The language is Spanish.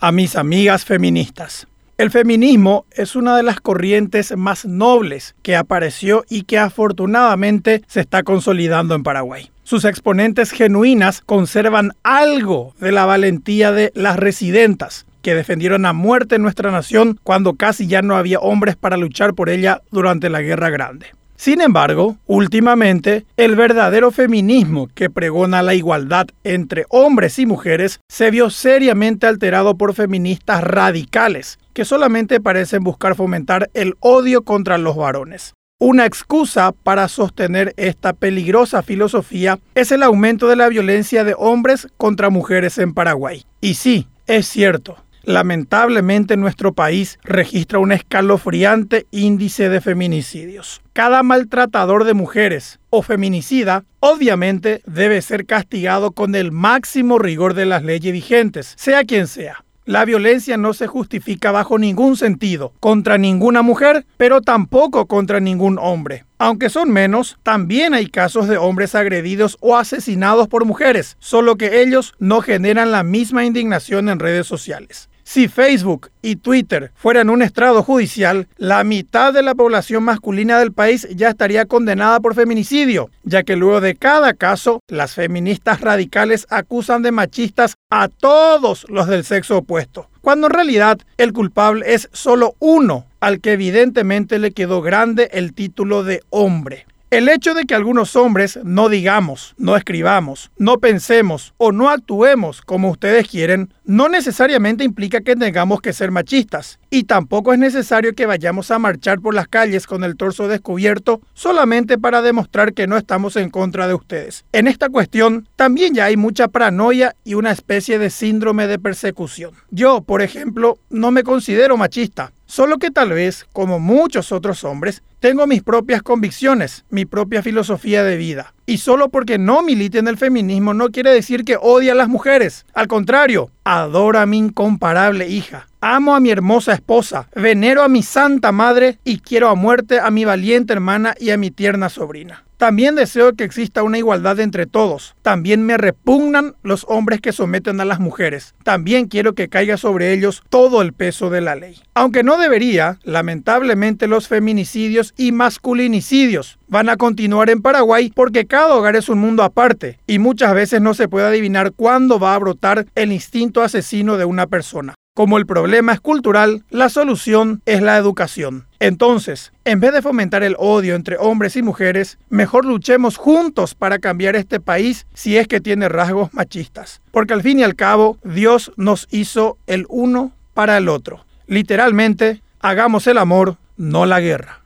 a mis amigas feministas. El feminismo es una de las corrientes más nobles que apareció y que afortunadamente se está consolidando en Paraguay. Sus exponentes genuinas conservan algo de la valentía de las residentas, que defendieron a muerte nuestra nación cuando casi ya no había hombres para luchar por ella durante la Guerra Grande. Sin embargo, últimamente, el verdadero feminismo que pregona la igualdad entre hombres y mujeres se vio seriamente alterado por feministas radicales, que solamente parecen buscar fomentar el odio contra los varones. Una excusa para sostener esta peligrosa filosofía es el aumento de la violencia de hombres contra mujeres en Paraguay. Y sí, es cierto, Lamentablemente nuestro país registra un escalofriante índice de feminicidios. Cada maltratador de mujeres o feminicida obviamente debe ser castigado con el máximo rigor de las leyes vigentes, sea quien sea. La violencia no se justifica bajo ningún sentido contra ninguna mujer, pero tampoco contra ningún hombre. Aunque son menos, también hay casos de hombres agredidos o asesinados por mujeres, solo que ellos no generan la misma indignación en redes sociales. Si Facebook y Twitter fueran un estrado judicial, la mitad de la población masculina del país ya estaría condenada por feminicidio, ya que luego de cada caso, las feministas radicales acusan de machistas a todos los del sexo opuesto, cuando en realidad el culpable es solo uno, al que evidentemente le quedó grande el título de hombre. El hecho de que algunos hombres no digamos, no escribamos, no pensemos o no actuemos como ustedes quieren, no necesariamente implica que tengamos que ser machistas. Y tampoco es necesario que vayamos a marchar por las calles con el torso descubierto solamente para demostrar que no estamos en contra de ustedes. En esta cuestión también ya hay mucha paranoia y una especie de síndrome de persecución. Yo, por ejemplo, no me considero machista, Solo que tal vez, como muchos otros hombres, tengo mis propias convicciones, mi propia filosofía de vida. Y solo porque no milite en el feminismo no quiere decir que odie a las mujeres. Al contrario, adoro a mi incomparable hija. Amo a mi hermosa esposa, venero a mi santa madre y quiero a muerte a mi valiente hermana y a mi tierna sobrina. También deseo que exista una igualdad entre todos. También me repugnan los hombres que someten a las mujeres. También quiero que caiga sobre ellos todo el peso de la ley. Aunque no debería, lamentablemente los feminicidios y masculinicidios van a continuar en Paraguay porque cada hogar es un mundo aparte y muchas veces no se puede adivinar cuándo va a brotar el instinto asesino de una persona. Como el problema es cultural, la solución es la educación. Entonces, en vez de fomentar el odio entre hombres y mujeres, mejor luchemos juntos para cambiar este país si es que tiene rasgos machistas. Porque al fin y al cabo, Dios nos hizo el uno para el otro. Literalmente, hagamos el amor, no la guerra.